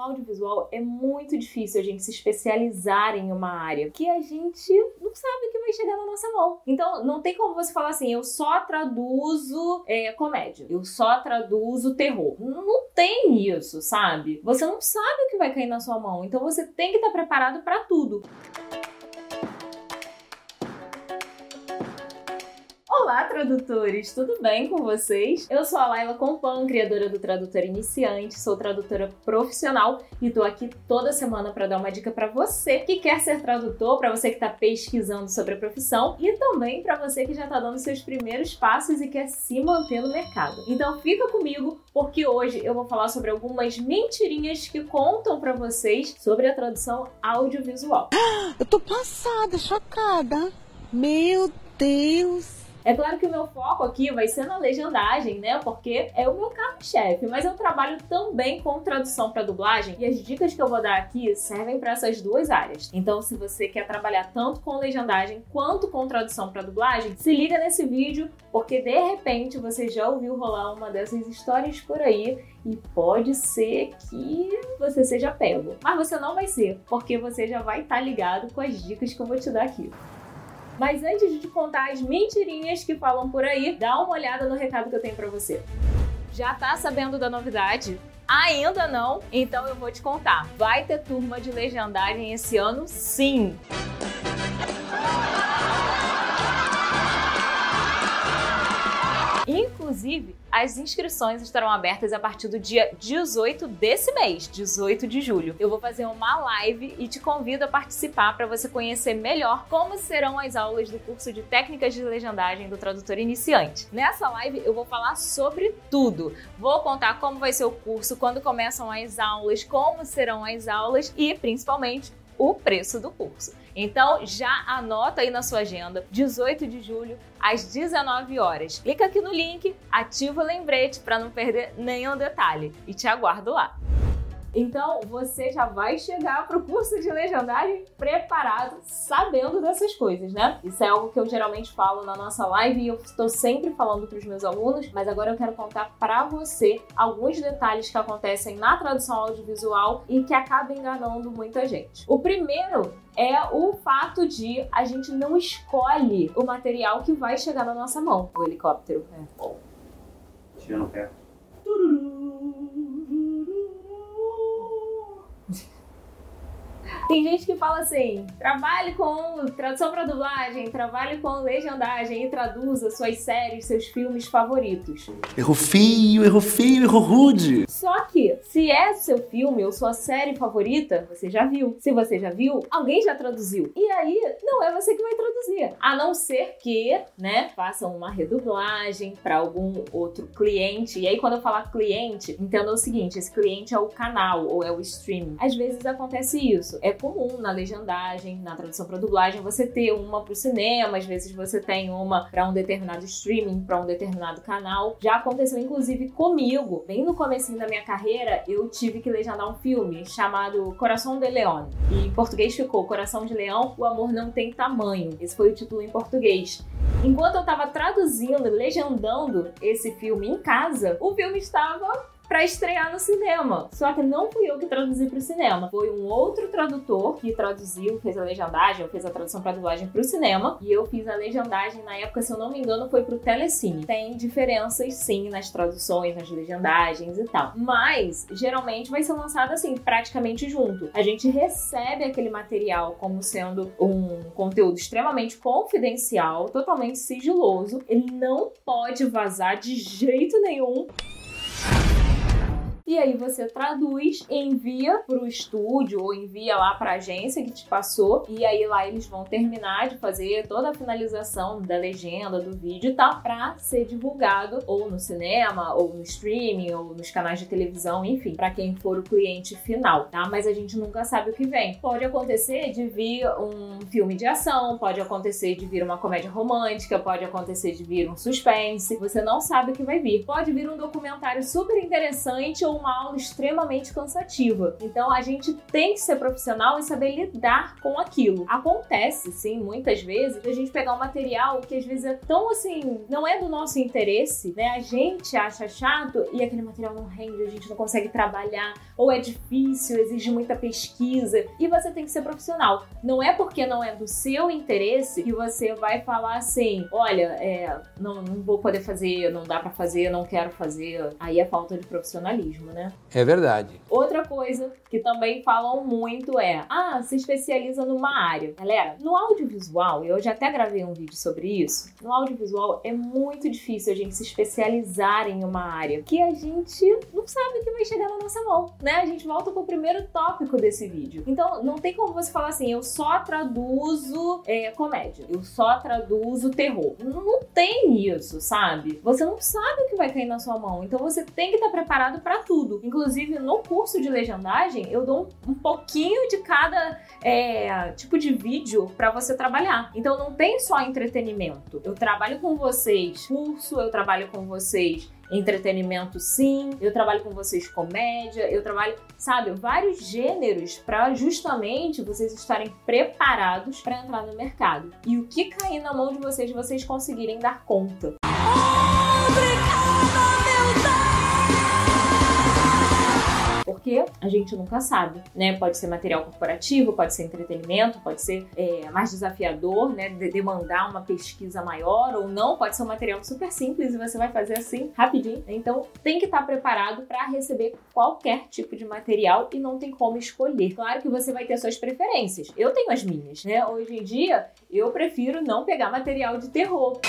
audiovisual é muito difícil a gente se especializar em uma área que a gente não sabe o que vai chegar na nossa mão. Então, não tem como você falar assim, eu só traduzo é, comédia, eu só traduzo terror. Não, não tem isso, sabe? Você não sabe o que vai cair na sua mão, então você tem que estar preparado para tudo. Olá, tradutores! Tudo bem com vocês? Eu sou a Laila Compan, criadora do Tradutor Iniciante, sou tradutora profissional e tô aqui toda semana para dar uma dica para você que quer ser tradutor, para você que está pesquisando sobre a profissão e também para você que já está dando seus primeiros passos e quer se manter no mercado. Então fica comigo porque hoje eu vou falar sobre algumas mentirinhas que contam para vocês sobre a tradução audiovisual. Eu tô passada, chocada. Meu Deus! É claro que o meu foco aqui vai ser na legendagem, né? Porque é o meu carro-chefe, mas eu trabalho também com tradução para dublagem e as dicas que eu vou dar aqui servem para essas duas áreas. Então, se você quer trabalhar tanto com legendagem quanto com tradução para dublagem, se liga nesse vídeo, porque de repente você já ouviu rolar uma dessas histórias por aí e pode ser que você seja pego. Mas você não vai ser, porque você já vai estar tá ligado com as dicas que eu vou te dar aqui. Mas antes de contar as mentirinhas que falam por aí, dá uma olhada no recado que eu tenho para você. Já tá sabendo da novidade? Ainda não? Então eu vou te contar. Vai ter turma de legendagem esse ano? Sim! Inclusive, as inscrições estarão abertas a partir do dia 18 desse mês, 18 de julho. Eu vou fazer uma live e te convido a participar para você conhecer melhor como serão as aulas do curso de técnicas de legendagem do tradutor iniciante. Nessa live eu vou falar sobre tudo. Vou contar como vai ser o curso, quando começam as aulas, como serão as aulas e principalmente o preço do curso. Então já anota aí na sua agenda, 18 de julho, às 19 horas. Clica aqui no link, ativa o lembrete para não perder nenhum detalhe e te aguardo lá. Então você já vai chegar para o curso de legendagem preparado, sabendo dessas coisas, né? Isso é algo que eu geralmente falo na nossa live e eu estou sempre falando para os meus alunos, mas agora eu quero contar para você alguns detalhes que acontecem na tradução audiovisual e que acabam enganando muita gente. O primeiro é o fato de a gente não escolhe o material que vai chegar na nossa mão. O helicóptero. É. Tirando perto. Tem gente que fala assim: trabalhe com tradução para dublagem, trabalhe com legendagem e traduza suas séries, seus filmes favoritos. Erro feio, erro feio, erro rude. Só que, se é seu filme ou sua série favorita, você já viu. Se você já viu, alguém já traduziu. E aí, não é você que vai traduzir. A não ser que, né, façam uma redublagem para algum outro cliente. E aí, quando eu falar cliente, entenda o seguinte: esse cliente é o canal ou é o streaming. Às vezes acontece isso. É comum na legendagem, na tradução para dublagem, você ter uma para o cinema, às vezes você tem uma para um determinado streaming, para um determinado canal. Já aconteceu inclusive comigo, bem no começo da minha carreira, eu tive que legendar um filme chamado Coração de Leão. E em português ficou Coração de Leão, o amor não tem tamanho. Esse foi o título em português. Enquanto eu estava traduzindo, legendando esse filme em casa, o filme estava para estrear no cinema. Só que não fui eu que traduzi para o cinema, foi um outro tradutor que traduziu, fez a legendagem, fez a tradução para dublagem para o cinema, e eu fiz a legendagem na época, se eu não me engano, foi para o Telecine. Tem diferenças sim nas traduções, nas legendagens e tal, mas geralmente vai ser lançado assim, praticamente junto. A gente recebe aquele material como sendo um conteúdo extremamente confidencial, totalmente sigiloso. Ele não pode vazar de jeito nenhum aí você traduz, envia pro estúdio ou envia lá pra agência que te passou. E aí lá eles vão terminar de fazer toda a finalização da legenda, do vídeo e tal, pra ser divulgado ou no cinema, ou no streaming, ou nos canais de televisão, enfim, para quem for o cliente final, tá? Mas a gente nunca sabe o que vem. Pode acontecer de vir um filme de ação, pode acontecer de vir uma comédia romântica, pode acontecer de vir um suspense. Você não sabe o que vai vir. Pode vir um documentário super interessante ou uma aula extremamente cansativa. Então a gente tem que ser profissional e saber lidar com aquilo. Acontece, sim, muitas vezes, a gente pegar um material que às vezes é tão assim, não é do nosso interesse, né? A gente acha chato e aquele material não rende, a gente não consegue trabalhar, ou é difícil, exige muita pesquisa. E você tem que ser profissional. Não é porque não é do seu interesse que você vai falar assim: olha, é, não, não vou poder fazer, não dá para fazer, não quero fazer. Aí é falta de profissionalismo, né? É verdade. Outra coisa que também falam muito é: ah, se especializa numa área. Galera, no audiovisual, eu já até gravei um vídeo sobre isso. No audiovisual é muito difícil a gente se especializar em uma área que a gente não sabe que vai chegar na nossa mão, né? A gente volta pro primeiro tópico desse vídeo. Então, não tem como você falar assim: eu só traduzo é, comédia, eu só traduzo terror. Não, não tem isso, sabe? Você não sabe o que vai cair na sua mão. Então, você tem que estar preparado para tudo. Inclusive, no curso de legendagem, eu dou um, um pouquinho de cada é, tipo de vídeo para você trabalhar. Então, não tem só entretenimento. Eu trabalho com vocês curso, eu trabalho com vocês entretenimento sim, eu trabalho com vocês comédia, eu trabalho, sabe, vários gêneros para justamente vocês estarem preparados para entrar no mercado. E o que cair na mão de vocês, vocês conseguirem dar conta. Porque a gente nunca sabe, né? Pode ser material corporativo, pode ser entretenimento, pode ser é, mais desafiador, né? De demandar uma pesquisa maior ou não, pode ser um material super simples e você vai fazer assim rapidinho. Então tem que estar preparado para receber qualquer tipo de material e não tem como escolher. Claro que você vai ter suas preferências. Eu tenho as minhas, né? Hoje em dia eu prefiro não pegar material de terror.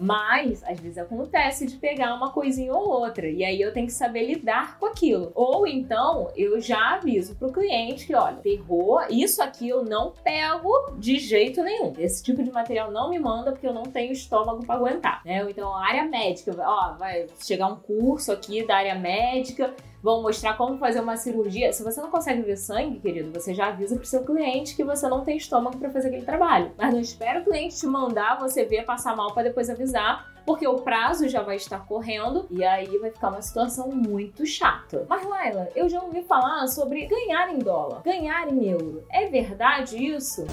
Mas, às vezes acontece de pegar uma coisinha ou outra. E aí eu tenho que saber lidar com aquilo. Ou então, eu já aviso pro cliente que, olha, terror, isso aqui eu não pego de jeito nenhum. Esse tipo de material não me manda porque eu não tenho estômago para aguentar, né? Então, área médica, ó, vai chegar um curso aqui da área médica vão mostrar como fazer uma cirurgia. Se você não consegue ver sangue, querido, você já avisa pro seu cliente que você não tem estômago para fazer aquele trabalho. Mas não espera o cliente te mandar você ver passar mal para depois avisar porque o prazo já vai estar correndo e aí vai ficar uma situação muito chata. Mas Laila, eu já ouvi falar sobre ganhar em dólar, ganhar em euro. É verdade isso?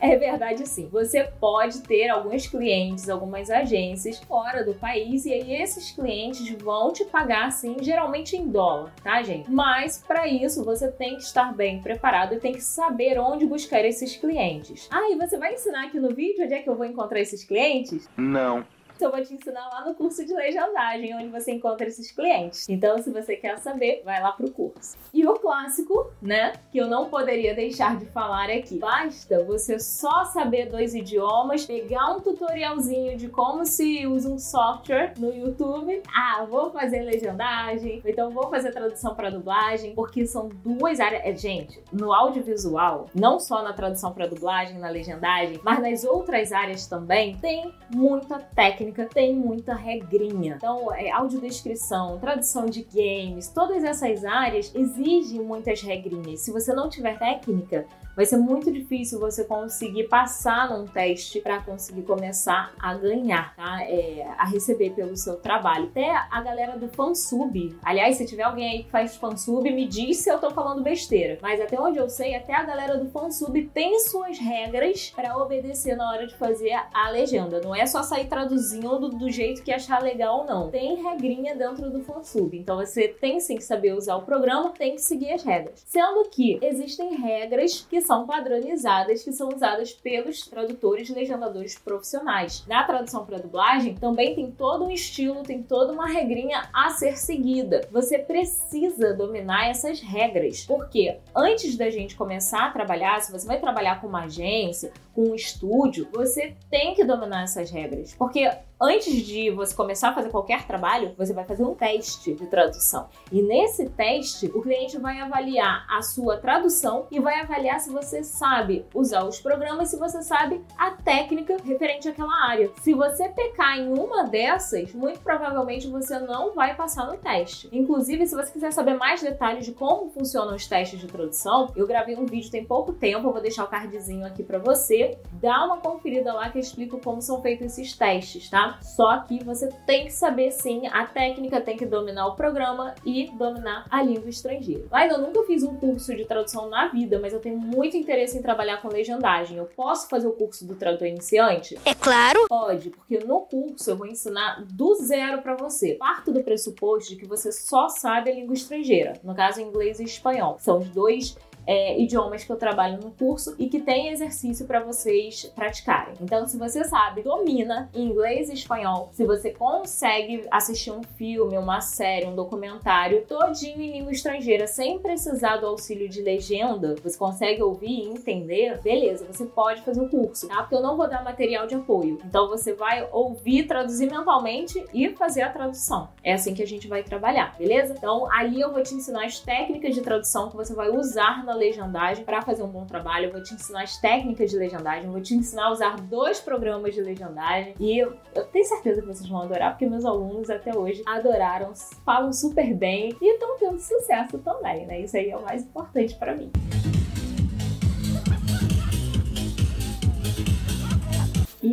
É verdade sim. Você pode ter alguns clientes, algumas agências fora do país e aí esses clientes vão te pagar sim, geralmente em dólar, tá, gente? Mas para isso você tem que estar bem preparado e tem que saber onde buscar esses clientes. Ah, e você vai ensinar aqui no vídeo onde é que eu vou encontrar esses clientes? Não. Então, eu vou te ensinar lá no curso de legendagem, onde você encontra esses clientes. Então, se você quer saber, vai lá pro curso. E o clássico, né, que eu não poderia deixar de falar aqui. Basta você só saber dois idiomas, pegar um tutorialzinho de como se usa um software no YouTube. Ah, vou fazer legendagem, então vou fazer tradução para dublagem, porque são duas áreas. É, gente, no audiovisual, não só na tradução para dublagem, na legendagem, mas nas outras áreas também, tem muita técnica técnica tem muita regrinha. Então, é, audiodescrição, tradução de games, todas essas áreas exigem muitas regrinhas. Se você não tiver técnica, vai ser muito difícil você conseguir passar num teste para conseguir começar a ganhar, tá? É, a receber pelo seu trabalho. Até a galera do fansub, aliás, se tiver alguém aí que faz fansub, me diz se eu tô falando besteira. Mas até onde eu sei, até a galera do fansub tem suas regras para obedecer na hora de fazer a legenda. Não é só sair traduzindo do jeito que achar legal, não. Tem regrinha dentro do fansub. Então você tem sim que saber usar o programa, tem que seguir as regras. Sendo que existem regras que são padronizadas que são usadas pelos tradutores e legendadores profissionais. Na tradução para dublagem, também tem todo um estilo, tem toda uma regrinha a ser seguida. Você precisa dominar essas regras, porque antes da gente começar a trabalhar, se você vai trabalhar com uma agência, com um estúdio, você tem que dominar essas regras, porque antes de você começar a fazer qualquer trabalho, você vai fazer um teste de tradução. E nesse teste, o cliente vai avaliar a sua tradução e vai avaliar se você sabe usar os programas, se você sabe a técnica referente àquela área. Se você pecar em uma dessas, muito provavelmente você não vai passar no teste. Inclusive, se você quiser saber mais detalhes de como funcionam os testes de tradução, eu gravei um vídeo tem pouco tempo, eu vou deixar o cardzinho aqui para você. Dá uma conferida lá que eu explico como são feitos esses testes, tá? Só que você tem que saber sim a técnica, tem que dominar o programa e dominar a língua estrangeira. Mas eu nunca fiz um curso de tradução na vida, mas eu tenho muito interesse em trabalhar com legendagem. Eu posso fazer o curso do tradutor iniciante? É claro. Pode, porque no curso eu vou ensinar do zero para você. Parto do pressuposto de que você só sabe a língua estrangeira, no caso inglês e espanhol. São os dois é, idiomas que eu trabalho no curso e que tem exercício para vocês praticarem. Então, se você sabe, domina inglês e espanhol, se você consegue assistir um filme, uma série, um documentário todinho em língua estrangeira sem precisar do auxílio de legenda, você consegue ouvir e entender, beleza, você pode fazer o curso, tá? Porque eu não vou dar material de apoio. Então, você vai ouvir, traduzir mentalmente e fazer a tradução. É assim que a gente vai trabalhar, beleza? Então, ali eu vou te ensinar as técnicas de tradução que você vai usar na legendagem para fazer um bom trabalho. Eu vou te ensinar as técnicas de legendagem, vou te ensinar a usar dois programas de legendagem e eu, eu tenho certeza que vocês vão adorar, porque meus alunos até hoje adoraram, falam super bem e estão tendo sucesso também, né? Isso aí é o mais importante para mim.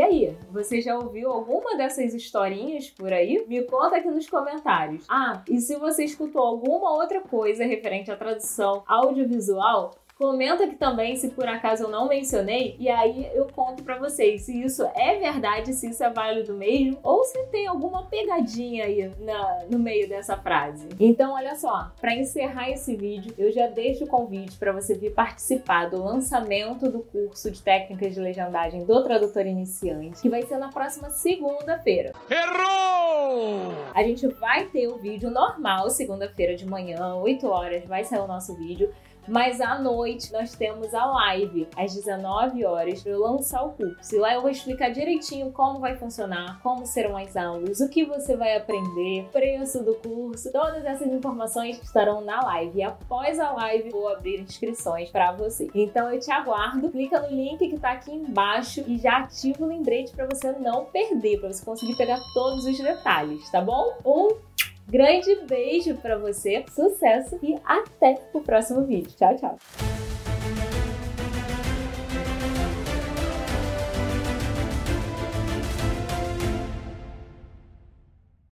E aí, você já ouviu alguma dessas historinhas por aí? Me conta aqui nos comentários. Ah, e se você escutou alguma outra coisa referente à tradução audiovisual, Comenta aqui também se por acaso eu não mencionei e aí eu conto para vocês se isso é verdade, se isso é válido mesmo ou se tem alguma pegadinha aí na, no meio dessa frase. Então, olha só, para encerrar esse vídeo, eu já deixo o convite para você vir participar do lançamento do curso de técnicas de legendagem do tradutor iniciante, que vai ser na próxima segunda-feira. Errou! A gente vai ter o vídeo normal segunda-feira de manhã, 8 horas, vai sair o nosso vídeo. Mas à noite nós temos a live às 19 horas para eu lançar o curso. E lá eu vou explicar direitinho como vai funcionar, como serão as aulas, o que você vai aprender, preço do curso, todas essas informações estarão na live. E após a live vou abrir inscrições para você. Então eu te aguardo. Clica no link que está aqui embaixo e já ativa o lembrete para você não perder, para você conseguir pegar todos os detalhes, tá bom? Um Grande beijo para você, sucesso e até o próximo vídeo. Tchau, tchau.